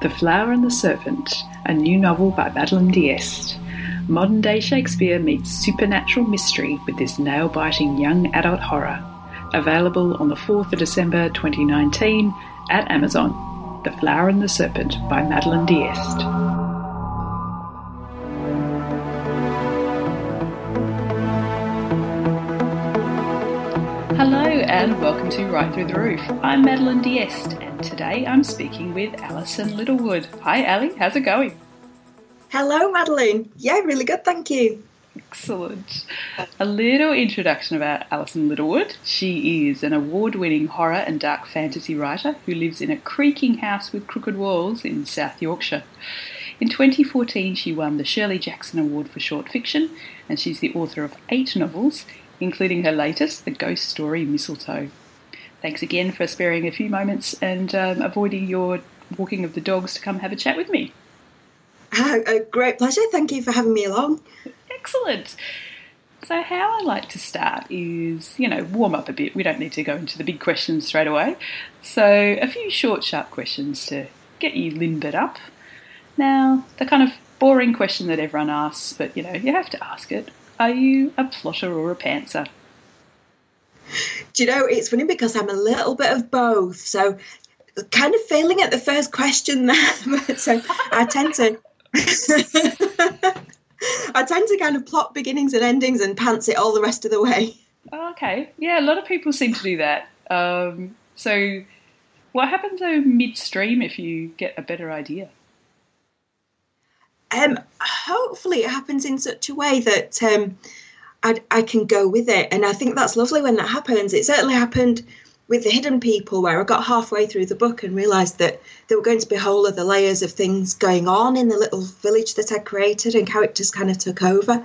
The Flower and the Serpent, a new novel by Madeline D'Este. Modern day Shakespeare meets supernatural mystery with this nail biting young adult horror. Available on the 4th of December 2019 at Amazon. The Flower and the Serpent by Madeline D'Este. And welcome to Write Through the Roof. I'm Madeline D'Este and today I'm speaking with Alison Littlewood. Hi Ali, how's it going? Hello, Madeline. Yeah, really good, thank you. Excellent. A little introduction about Alison Littlewood. She is an award winning horror and dark fantasy writer who lives in a creaking house with crooked walls in South Yorkshire. In 2014, she won the Shirley Jackson Award for Short Fiction, and she's the author of eight novels, including her latest, The Ghost Story Mistletoe. Thanks again for sparing a few moments and um, avoiding your walking of the dogs to come have a chat with me. Ah, a great pleasure. Thank you for having me along. Excellent. So, how I like to start is, you know, warm up a bit. We don't need to go into the big questions straight away. So, a few short, sharp questions to get you limbered up. Now, the kind of boring question that everyone asks, but you know, you have to ask it are you a plotter or a pantser? Do you know, it's funny because I'm a little bit of both. So, kind of failing at the first question there. So, I tend to. I tend to kind of plot beginnings and endings and pants it all the rest of the way. Okay. Yeah, a lot of people seem to do that. Um, so, what happens though midstream if you get a better idea? Um, hopefully, it happens in such a way that um, I, I can go with it, and I think that's lovely when that happens. It certainly happened with the hidden people where I got halfway through the book and realised that there were going to be whole other layers of things going on in the little village that I created, and characters kind of took over.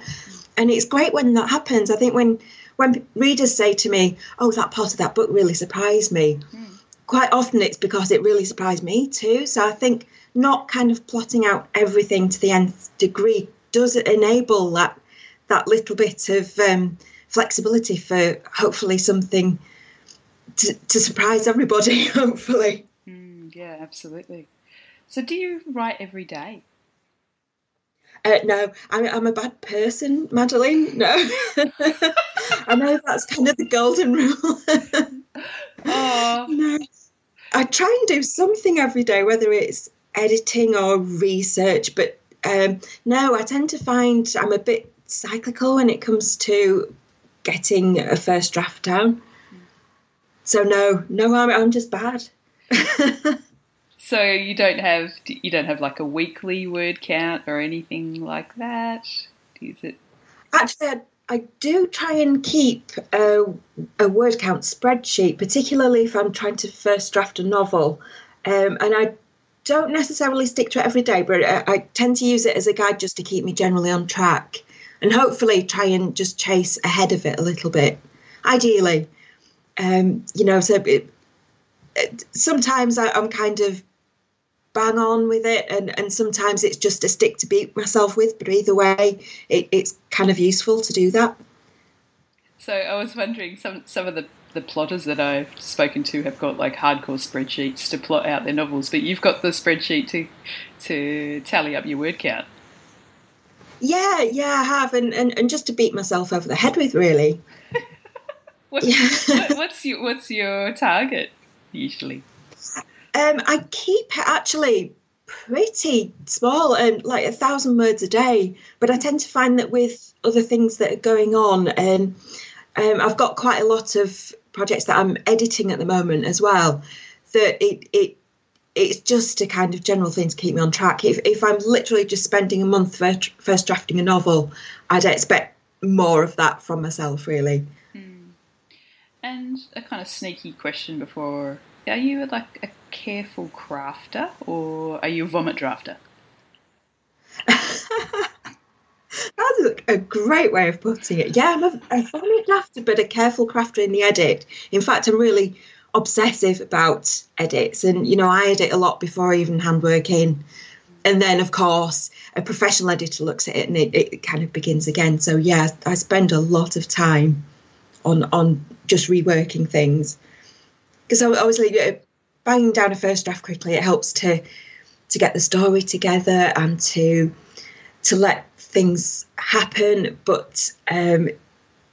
And it's great when that happens. I think when when readers say to me, "Oh, that part of that book really surprised me," mm. quite often it's because it really surprised me too. So I think not kind of plotting out everything to the nth degree does it enable that that little bit of um, flexibility for hopefully something to, to surprise everybody. Hopefully, mm, yeah, absolutely. So, do you write every day? Uh, no, I'm, I'm, a bad person, Madeline. No, I know that's kind of the golden rule. oh. No, I try and do something every day, whether it's editing or research. But um, no, I tend to find I'm a bit cyclical when it comes to getting a first draft down. So no, no, I'm, I'm just bad. so you don't have you don't have like a weekly word count or anything like that. Is it? Actually, I, I do try and keep a, a, word count spreadsheet, particularly if I'm trying to first draft a novel, um, and I don't necessarily stick to it every day, but I, I tend to use it as a guide just to keep me generally on track, and hopefully try and just chase ahead of it a little bit. Ideally, um, you know, so it, it, sometimes I, am kind of bang on with it, and, and sometimes it's just a stick to beat myself with. But either way, it, it's kind of useful to do that. So I was wondering, some some of the the plotters that I've spoken to have got like hardcore spreadsheets to plot out their novels, but you've got the spreadsheet to to tally up your word count. Yeah, yeah, I have, and, and, and just to beat myself over the head with, really. What, what, what's your What's your target usually? Um, I keep it actually pretty small, and um, like a thousand words a day. But I tend to find that with other things that are going on, and um, um, I've got quite a lot of projects that I'm editing at the moment as well. That it it it's just a kind of general thing to keep me on track. If if I'm literally just spending a month first, first drafting a novel, I'd expect more of that from myself, really. Hmm. And a kind of sneaky question before: Are you like a careful crafter, or are you a vomit drafter? a great way of putting it. Yeah, I'm a, a funny crafter, but a careful crafter in the edit. In fact, I'm really obsessive about edits, and you know, I edit a lot before I even handwork in, and then of course a professional editor looks at it and it, it kind of begins again. So yeah, I spend a lot of time on on just reworking things because I, I was like banging down a first draft quickly. It helps to to get the story together and to to let things happen, but um,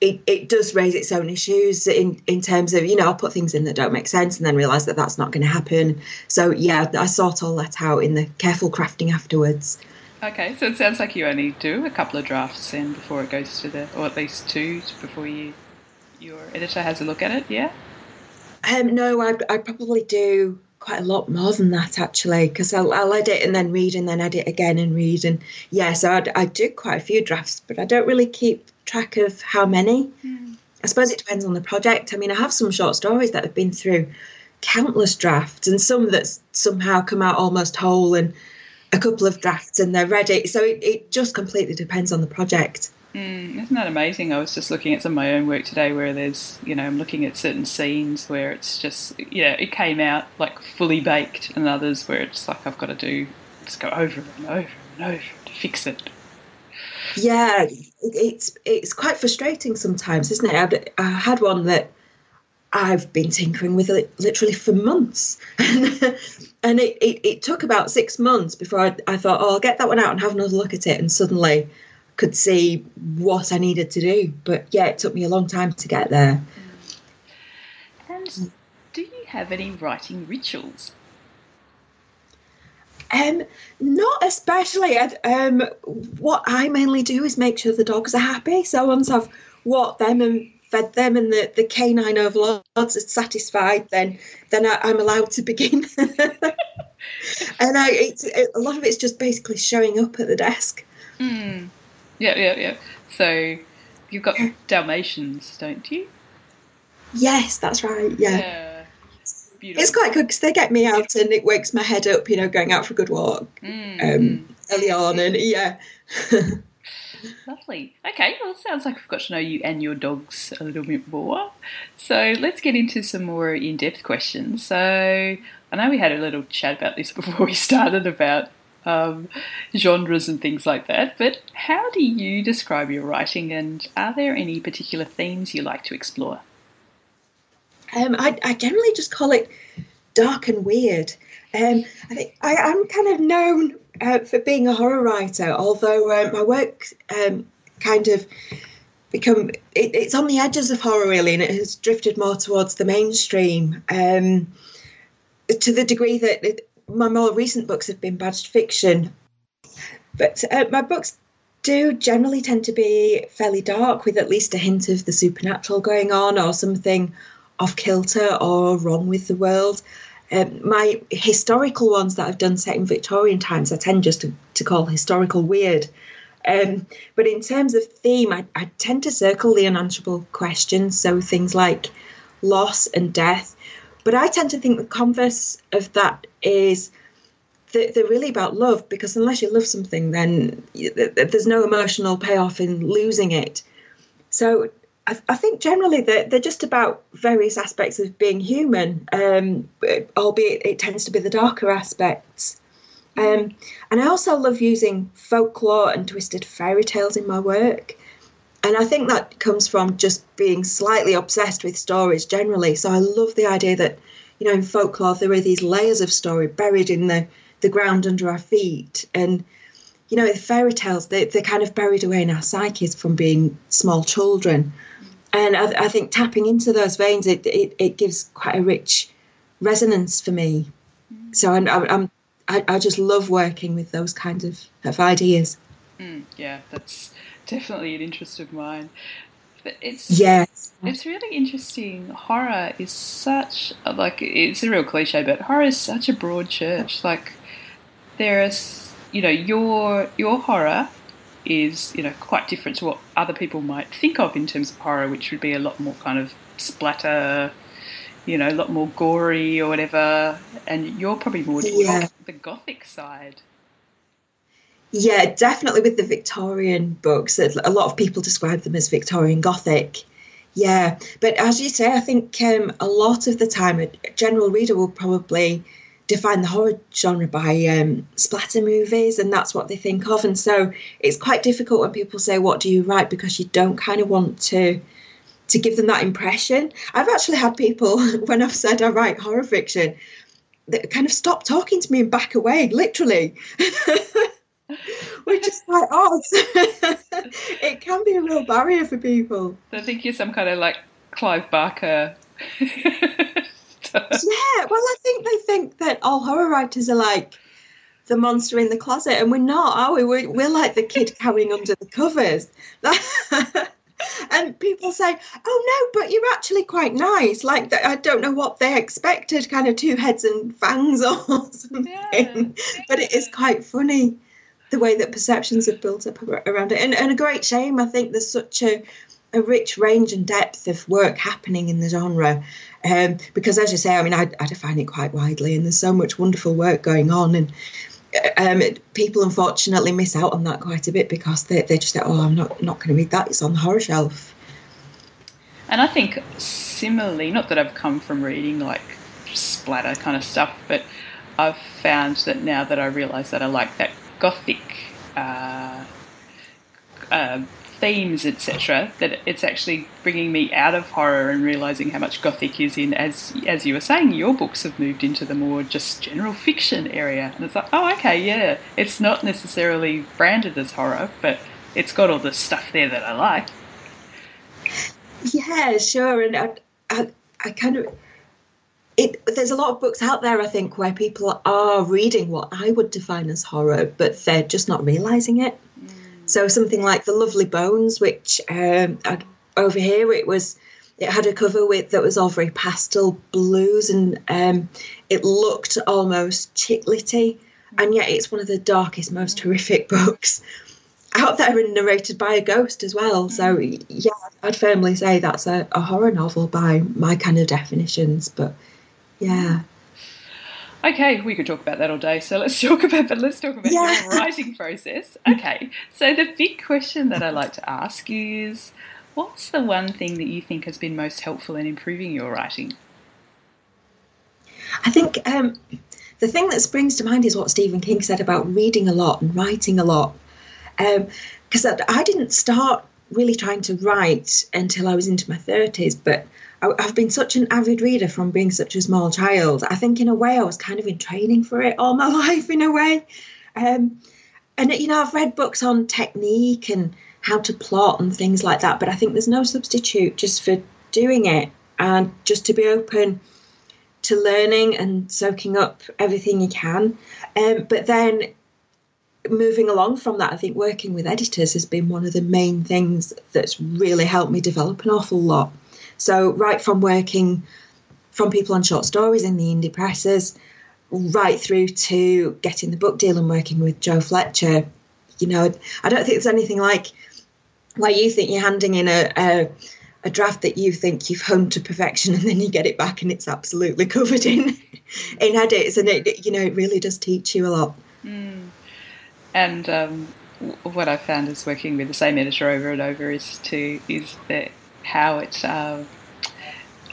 it, it does raise its own issues in, in terms of, you know, I'll put things in that don't make sense and then realise that that's not going to happen. So, yeah, I sort all that out in the careful crafting afterwards. Okay, so it sounds like you only do a couple of drafts in before it goes to the, or at least two before you your editor has a look at it, yeah? Um, no, I, I probably do quite a lot more than that actually because I'll, I'll, edit and then read and then edit again and read and yeah so I, I do quite a few drafts but I don't really keep track of how many. Mm. I suppose it depends on the project. I mean I have some short stories that have been through countless drafts and some that somehow come out almost whole and a couple of drafts and they're ready. So it, it just completely depends on the project Mm, isn't that amazing? I was just looking at some of my own work today where there's, you know, I'm looking at certain scenes where it's just, yeah, it came out like fully baked, and others where it's like I've got to do, just go over and over and over to fix it. Yeah, it's it's quite frustrating sometimes, isn't it? I had one that I've been tinkering with it literally for months, and it, it, it took about six months before I, I thought, oh, I'll get that one out and have another look at it, and suddenly could see what I needed to do. But yeah, it took me a long time to get there. And do you have any writing rituals? Um, not especially. Um, what I mainly do is make sure the dogs are happy. So once I've walked them and fed them, and the, the canine overlords are satisfied, then then I, am allowed to begin. and I, it's, it, a lot of it's just basically showing up at the desk. Mm. Yeah, yeah, yeah. So you've got Dalmatians, don't you? Yes, that's right. Yeah. yeah. Beautiful. It's quite good because they get me out and it wakes my head up, you know, going out for a good walk mm. um, early on. And yeah. Lovely. Okay, well, it sounds like we've got to know you and your dogs a little bit more. So let's get into some more in depth questions. So I know we had a little chat about this before we started about um, genres and things like that. But how do you describe your writing, and are there any particular themes you like to explore? Um, I, I, generally just call it dark and weird. Um, I think I, am kind of known uh, for being a horror writer, although um, my work um, kind of become it, it's on the edges of horror really, and it has drifted more towards the mainstream um, to the degree that it, my more recent books have been badged fiction, but uh, my books do generally tend to be fairly dark with at least a hint of the supernatural going on or something off kilter or wrong with the world. Um, my historical ones that I've done set in Victorian times, I tend just to, to call historical weird. Um, but in terms of theme, I, I tend to circle the unanswerable questions. So things like loss and death, but I tend to think the converse of that is that they're really about love because unless you love something, then there's no emotional payoff in losing it. So I, I think generally they're, they're, just about various aspects of being human, um, albeit it tends to be the darker aspects. Um, and I also love using folklore and twisted fairy tales in my work and I think that comes from just being slightly obsessed with stories generally. So I love the idea that, you know, in folklore there are these layers of story buried in the, the ground under our feet. And, you know, fairy tales, they, they're kind of buried away in our psyches from being small children. And I, I think tapping into those veins, it, it, it, gives quite a rich resonance for me. So I'm, I'm, I, I just love working with those kinds of, of ideas. Mm, yeah, that's definitely an interest of mine. But it's yes, it's really interesting. Horror is such like it's a real cliche, but horror is such a broad church. Like there is, you know, your your horror is you know quite different to what other people might think of in terms of horror, which would be a lot more kind of splatter, you know, a lot more gory or whatever. And you're probably more yeah. the gothic side. Yeah, definitely with the Victorian books. A lot of people describe them as Victorian Gothic. Yeah, but as you say, I think um, a lot of the time a general reader will probably define the horror genre by um, splatter movies, and that's what they think of. And so it's quite difficult when people say, "What do you write?" because you don't kind of want to to give them that impression. I've actually had people when I've said I write horror fiction that kind of stop talking to me and back away, literally. Which is quite odd. it can be a real barrier for people. I think you're some kind of like Clive Barker. yeah, well, I think they think that all horror writers are like the monster in the closet, and we're not, are we? We're, we're like the kid cowering under the covers. and people say, "Oh no, but you're actually quite nice." Like I don't know what they expected, kind of two heads and fangs or something. Yeah. But it is quite funny the way that perceptions have built up around it, and, and a great shame. I think there's such a a rich range and depth of work happening in the genre. Um, because, as you say, I mean, I, I define it quite widely, and there's so much wonderful work going on. And um, people unfortunately miss out on that quite a bit because they, they just say, oh, I'm not, not going to read that, it's on the horror shelf. And I think similarly, not that I've come from reading like splatter kind of stuff, but I've found that now that I realise that I like that gothic uh, uh, themes, etc., that it's actually bringing me out of horror and realizing how much gothic is in, as as you were saying, your books have moved into the more just general fiction area, and it's like, oh, okay, yeah, it's not necessarily branded as horror, but it's got all the stuff there that I like. Yeah, sure, and I, I, I kind of. It, there's a lot of books out there, I think, where people are reading what I would define as horror, but they're just not realizing it. So something like the Lovely Bones, which um, over here it was, it had a cover with that was all very pastel blues, and um, it looked almost chiclety, and yet it's one of the darkest, most horrific books out there and narrated by a ghost as well. So yeah, I'd firmly say that's a, a horror novel by my kind of definitions. But yeah. Okay, we could talk about that all day. So let's talk about but let's talk about yeah. your writing process. Okay, so the big question that I like to ask is, what's the one thing that you think has been most helpful in improving your writing? I think um, the thing that springs to mind is what Stephen King said about reading a lot and writing a lot. Because um, I didn't start really trying to write until I was into my 30s, but I've been such an avid reader from being such a small child. I think, in a way, I was kind of in training for it all my life, in a way. Um, and, you know, I've read books on technique and how to plot and things like that, but I think there's no substitute just for doing it and just to be open to learning and soaking up everything you can. Um, but then moving along from that, I think working with editors has been one of the main things that's really helped me develop an awful lot. So, right from working from people on short stories in the indie presses, right through to getting the book deal and working with Jo Fletcher, you know, I don't think there's anything like where you think you're handing in a, a a draft that you think you've honed to perfection and then you get it back and it's absolutely covered in in edits and it you know it really does teach you a lot mm. And um, what I've found is working with the same editor over and over is to is that how it uh,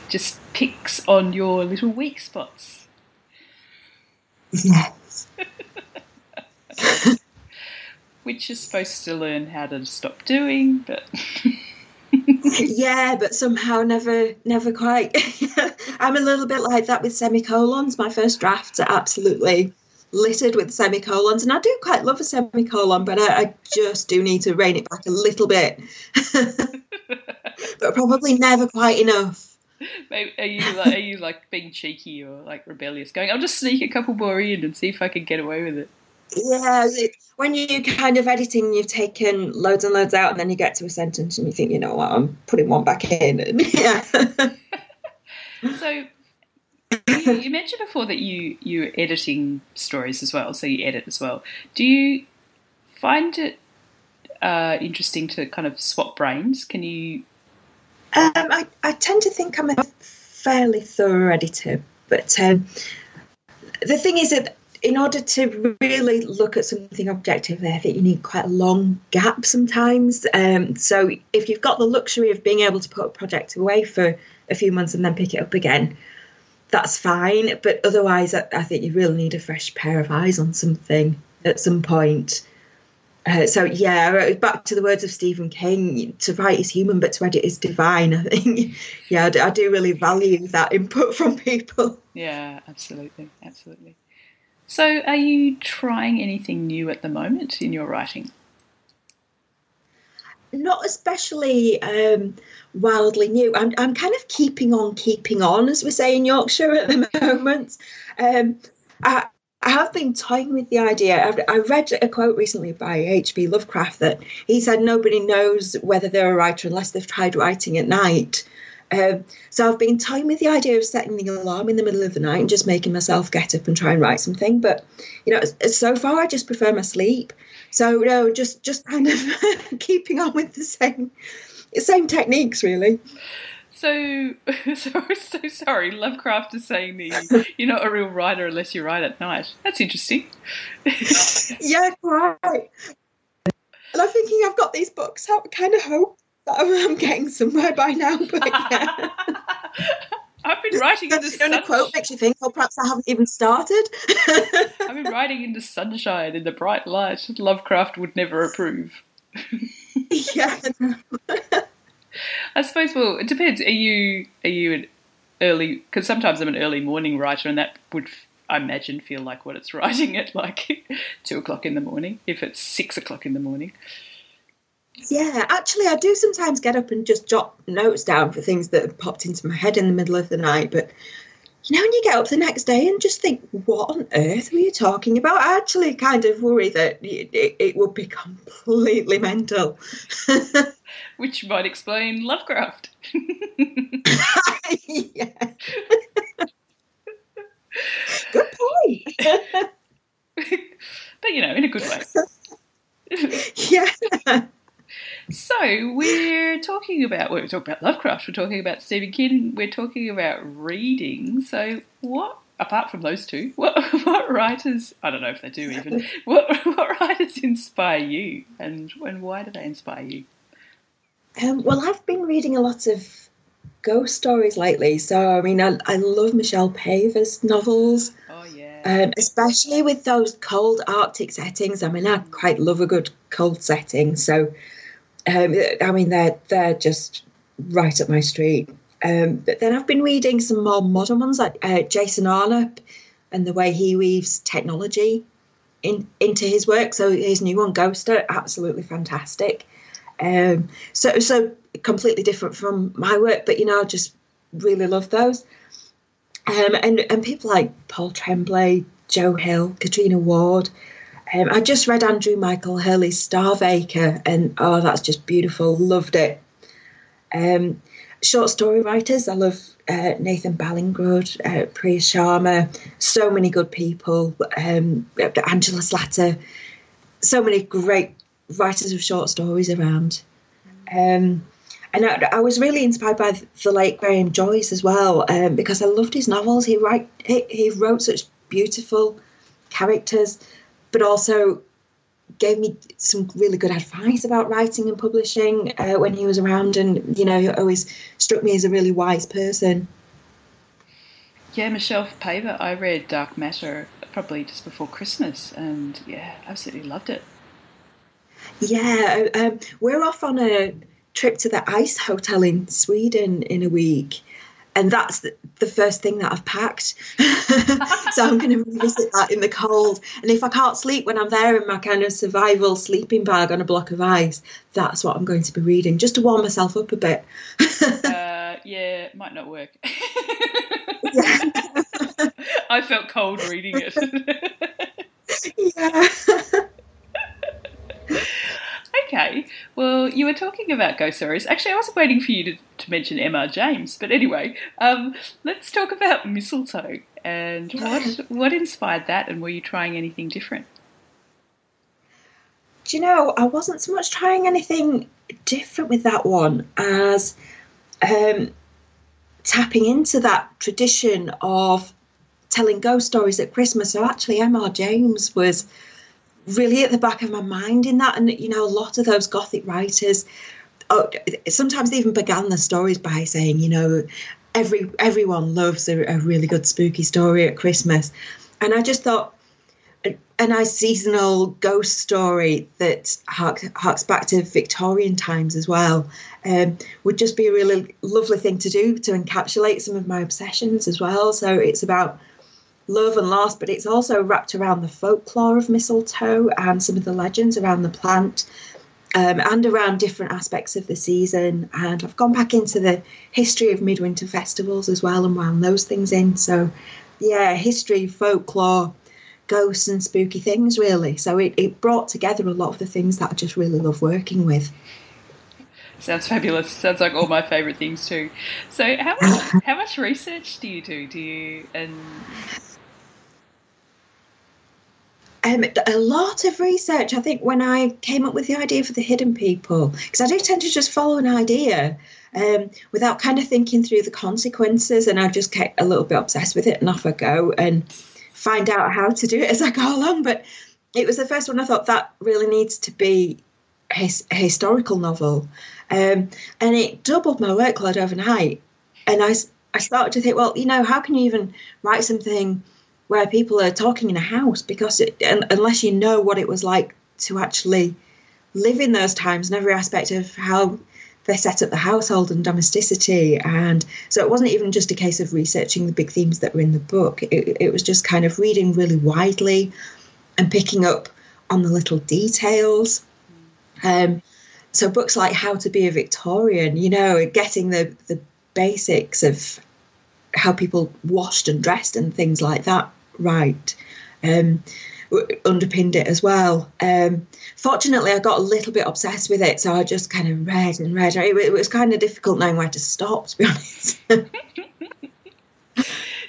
just picks on your little weak spots. Yes. Which you're supposed to learn how to stop doing, but. yeah, but somehow never, never quite. I'm a little bit like that with semicolons. My first drafts are absolutely littered with semicolons, and I do quite love a semicolon, but I, I just do need to rein it back a little bit. but probably never quite enough. Maybe, are you like are you like being cheeky or like rebellious? Going, I'll just sneak a couple more in and see if I can get away with it. Yeah, when you kind of editing, you've taken loads and loads out, and then you get to a sentence and you think, you know what, I'm putting one back in. yeah. so you, you, mentioned before that you you're editing stories as well, so you edit as well. Do you find it uh, interesting to kind of swap brains? Can you? Um, I, I tend to think I'm a fairly thorough editor, but um, the thing is that in order to really look at something objectively, I think you need quite a long gap sometimes. Um, so if you've got the luxury of being able to put a project away for a few months and then pick it up again, that's fine. But otherwise, I, I think you really need a fresh pair of eyes on something at some point. Uh, so yeah, back to the words of Stephen King: to write is human, but to edit is divine. I think, yeah, I do, I do really value that input from people. Yeah, absolutely, absolutely. So, are you trying anything new at the moment in your writing? Not especially um, wildly new. I'm, I'm kind of keeping on, keeping on, as we say in Yorkshire at the moment. Um, I, I have been toying with the idea. I've, I read a quote recently by H.P. Lovecraft that he said nobody knows whether they're a writer unless they've tried writing at night. Um, so I've been toying with the idea of setting the alarm in the middle of the night and just making myself get up and try and write something. But you know, so far I just prefer my sleep. So no, just just kind of keeping on with the same same techniques, really. So, so, so sorry. Lovecraft is saying that you're not a real writer unless you write at night. That's interesting. yeah, right. And I'm thinking I've got these books out. I kind of hope I'm getting somewhere by now. But yeah. I've been writing in the sun. The quote makes you think, oh, perhaps I haven't even started. I've been writing in the sunshine, in the bright light. Lovecraft would never approve. yeah. I suppose. Well, it depends. Are you are you an early? Because sometimes I'm an early morning writer, and that would I imagine feel like what it's writing at like two o'clock in the morning. If it's six o'clock in the morning. Yeah, actually, I do sometimes get up and just jot notes down for things that have popped into my head in the middle of the night. But you know, when you get up the next day and just think, what on earth were you talking about? I actually kind of worry that it, it, it would be completely mental. which might explain Lovecraft. yeah. good point. but you know, in a good way. yeah. So we're talking about we're talking about Lovecraft. We're talking about Stephen King. We're talking about reading. So what? Apart from those two, what what writers? I don't know if they do even. What what writers inspire you, and and why do they inspire you? Um, well, I've been reading a lot of ghost stories lately. So, I mean, I, I love Michelle Paver's novels. Oh, yeah. Um, especially with those cold Arctic settings. I mean, I quite love a good cold setting. So, um, I mean, they're, they're just right up my street. Um, but then I've been reading some more modern ones like uh, Jason Arnopp and the way he weaves technology in, into his work. So his new one, Ghoster, absolutely fantastic. Um, so so completely different from my work, but you know, I just really love those. Um, and and people like Paul Tremblay, Joe Hill, Catriona Ward. Um, I just read Andrew Michael Hurley's Starve Acre, and oh, that's just beautiful. Loved it. Um, short story writers, I love uh, Nathan Ballingrud, uh, Priya Sharma, so many good people. Um, Angela Slatter, so many great writers of short stories around. Um, and I, I, was really inspired by the late Graham Joyce as well um, because I loved his novels. He write he, he wrote such beautiful characters, but also gave me some really good advice about writing and publishing uh, when he was around, and you know, always struck me as a really wise person. Yeah, Michelle Paver. I read Dark Matter probably just before Christmas, and yeah, absolutely loved it. Yeah, um, we're off on a trip to the Ice Hotel in Sweden in a week. And that's the, the first thing that I've packed. so I'm going to revisit that in the cold. And if I can't sleep when I'm there in my kind of survival sleeping bag on a block of ice, that's what I'm going to be reading just to warm myself up a bit. uh, yeah, it might not work. I felt cold reading it. yeah. Okay. Well, you were talking about ghost stories. Actually, I wasn't waiting for you to, to mention M.R. James, but anyway, um, let's talk about mistletoe and what what inspired that, and were you trying anything different? Do you know, I wasn't so much trying anything different with that one as um, tapping into that tradition of telling ghost stories at Christmas. So actually, M.R. James was really at the back of my mind in that. And, you know, a lot of those Gothic writers oh, sometimes they even began the stories by saying, you know, every everyone loves a, a really good spooky story at Christmas. And I just thought, a nice seasonal ghost story that hark, harks back to Victorian times as well um, would just be a really lovely thing to do to encapsulate some of my obsessions as well. So it's about love and loss, but it's also wrapped around the folklore of mistletoe and some of the legends around the plant. Um, and around different aspects of the season. And I've gone back into the history of midwinter festivals as well and wound those things in. So, yeah, history, folklore, ghosts and spooky things really so it, it brought together a lot of the things that i just really love working with sounds fabulous sounds like all my favorite things too so how much how much research do you do do you and um, a lot of research. I think when I came up with the idea for the hidden people, because I do tend to just follow an idea um, without kind of thinking through the consequences, and I just get a little bit obsessed with it, and off I go. And find out how to do it as I go along. But it was the first one I thought that really needs to be a, a historical novel. Um, and it doubled my workload overnight. And I, I started to think, well, you know, how can you even write something where people are talking in a house? Because it, unless you know what it was like to actually live in those times and every aspect of how they set up the household and domesticity. And so it wasn't even just a case of researching the big themes that were in the book, it, it was just kind of reading really widely and picking up on the little details. Um, so books like How to Be a Victorian, you know, getting the, the basics of how people washed and dressed and things like that right. Um, underpinned it as well. Um, fortunately, I got a little bit obsessed with it, so I just kind of read and read. It, it was kind of difficult knowing where to stop, to be honest.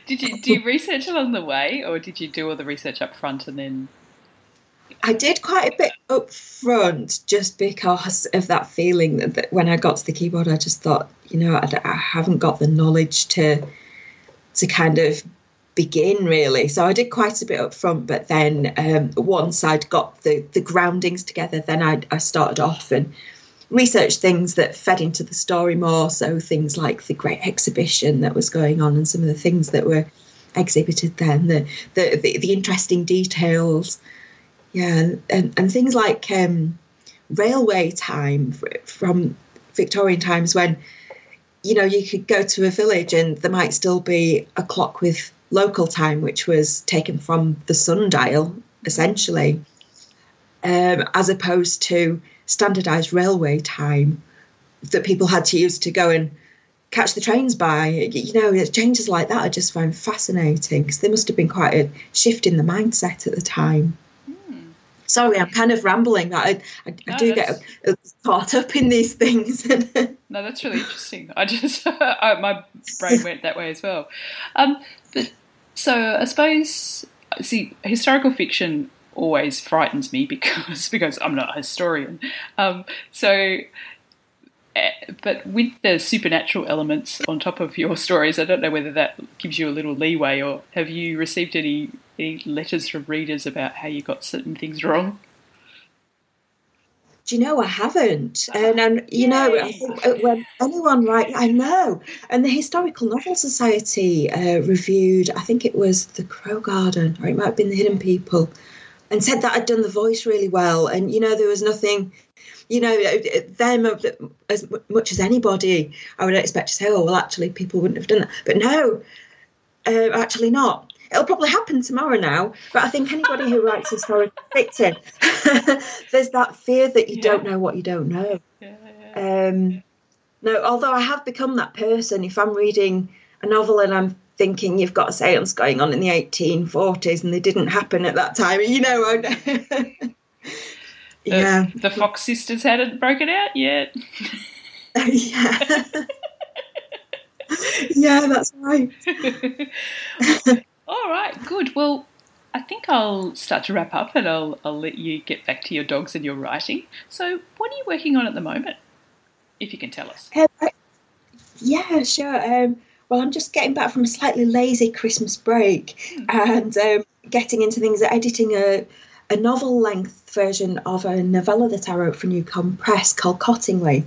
did you do you research along the way, or did you do all the research up front and then? I did quite a bit up front just because of that feeling that, that when I got to the keyboard, I just thought, you know, I, I haven't got the knowledge to to kind of begin really. So I did quite a bit up front, but then um, once I'd got the, the groundings together, then I, I started off and researched things that fed into the story more. So things like the great exhibition that was going on and some of the things that were exhibited then, the the, the, the interesting details. Yeah, and, and things like um, railway time from Victorian times when you know you could go to a village and there might still be a clock with local time, which was taken from the sundial, essentially, um, as opposed to standardized railway time that people had to use to go and catch the trains by. You know, changes like that I just find fascinating because there must have been quite a shift in the mindset at the time. Hmm. Sorry, I'm kind of rambling. I, I, I do get caught up in these things. no, that's really interesting. I just I, my brain went that way as well. Um, but so I suppose, see, historical fiction always frightens me because because I'm not a historian. Um, so, eh, but with the supernatural elements on top of your stories, I don't know whether that gives you a little leeway, or have you received any any letters from readers about how you got certain things wrong? Do you know I haven't? And, and you Yay. know, uh, when anyone write, I know. And the Historical Novel Society uh, reviewed, I think it was The Crow Garden, or it might have been The Hidden People, and said that I'd done the voice really well. And, you know, there was nothing, you know, uh, them as much as anybody, I would expect to say, oh, well, actually, people wouldn't have done that. But no, uh, actually not it'll probably happen tomorrow now. But I think anybody who writes historical fiction, there's that fear that you yeah. don't know what you don't know. Yeah, yeah. Um, no, although I have become that person. If I'm reading a novel and I'm thinking you've got a seance going on in the 1840s and they didn't happen at that time, you know. yeah. The, the Fox sisters hadn't broken out yet. yeah. yeah, that's right. All right, good. Well, I think I'll start to wrap up and I'll, I'll let you get back to your dogs and your writing. So, what are you working on at the moment, if you can tell us? Uh, yeah, sure. Um, well, I'm just getting back from a slightly lazy Christmas break mm. and um, getting into things, editing a, a novel length version of a novella that I wrote for NewCon Press called Cottingley.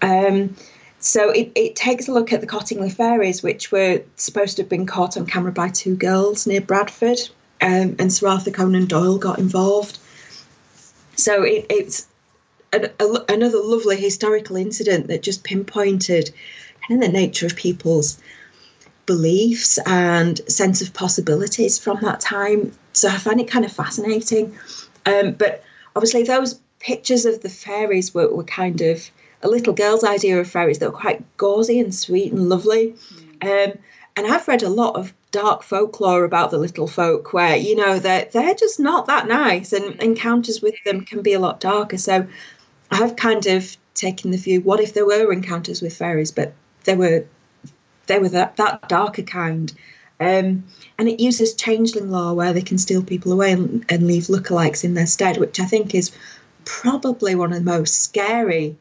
Um, so it, it takes a look at the Cottingley fairies, which were supposed to have been caught on camera by two girls near Bradford, um, and Sir Arthur Conan Doyle got involved. So it, it's a, a, another lovely historical incident that just pinpointed kind of the nature of people's beliefs and sense of possibilities from that time. So I find it kind of fascinating. Um, but obviously, those pictures of the fairies were, were kind of a little girl's idea of fairies that were quite gauzy and sweet and lovely. Mm. Um, and I've read a lot of dark folklore about the little folk where, you know, they're, they're just not that nice and encounters with them can be a lot darker. So I've kind of taken the view, what if there were encounters with fairies, but they were they were that, that darker kind. Um, and it uses changeling lore where they can steal people away and, and leave lookalikes in their stead, which I think is probably one of the most scary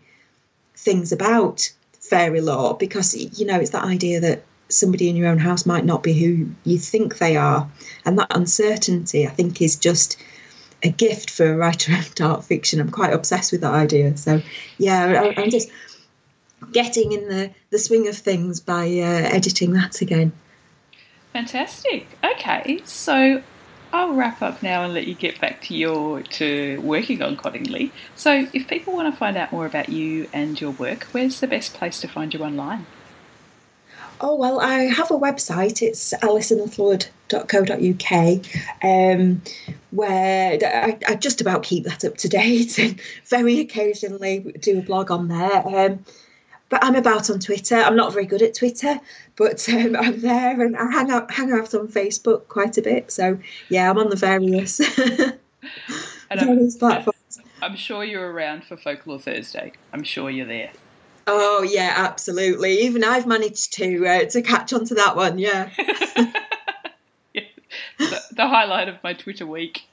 things about fairy lore because you know it's that idea that somebody in your own house might not be who you think they are. And that uncertainty i think is just a gift for a writer of dark fiction. I'm quite obsessed with that idea. So yeah I, am just getting in the, the swing of things by uh, editing that again. Fantastic. Okay so I'll wrap up now and let you get back to your to working on Cottingley. So, if people want to find out more about you and your work, where's the best place to find you online? Oh well, I have a website. It's alisonlittlewood.co.uk, um, where I, I, just about keep that up to date and very occasionally do a blog on there. Um, but I'm about on Twitter. I'm not very good at Twitter, but um, I'm there and I hang out hang out on Facebook quite a bit. So yeah, I'm on the various, various platforms. I'm sure you're around for Folklore Thursday. I'm sure you're there. Oh yeah, absolutely. Even I've managed to uh, to catch on to that one. Yeah. yeah. The, the highlight of my Twitter week.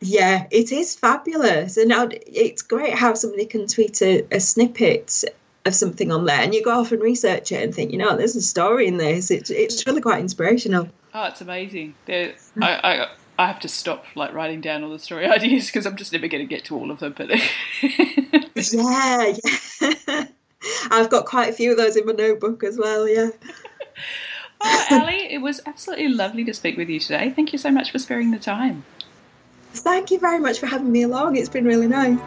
Yeah, it is fabulous, and it's great how somebody can tweet a, a snippet of something on there and you go off and research it and think, you know, there's a story in this. It's, it's really quite inspirational. Oh, it's amazing. There, I, I, I have to stop like writing down all the story ideas because I'm just never going to get to all of them. But yeah, yeah. I've got quite a few of those in my notebook as well. Yeah. oh, Ali, it was absolutely lovely to speak with you today. Thank you so much for sparing the time. Thank you very much for having me along. It's been really nice.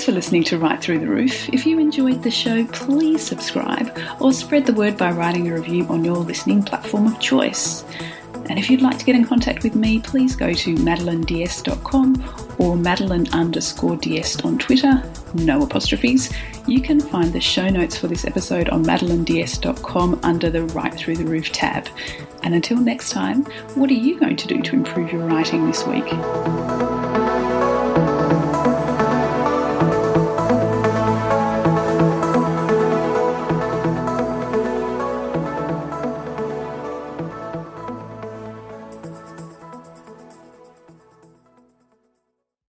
Thanks for listening to Write Through the Roof. If you enjoyed the show, please subscribe or spread the word by writing a review on your listening platform of choice. And if you'd like to get in contact with me, please go to madelineds.com or madeline underscore ds on Twitter, no apostrophes. You can find the show notes for this episode on madelineds.com under the Write Through the Roof tab. And until next time, what are you going to do to improve your writing this week?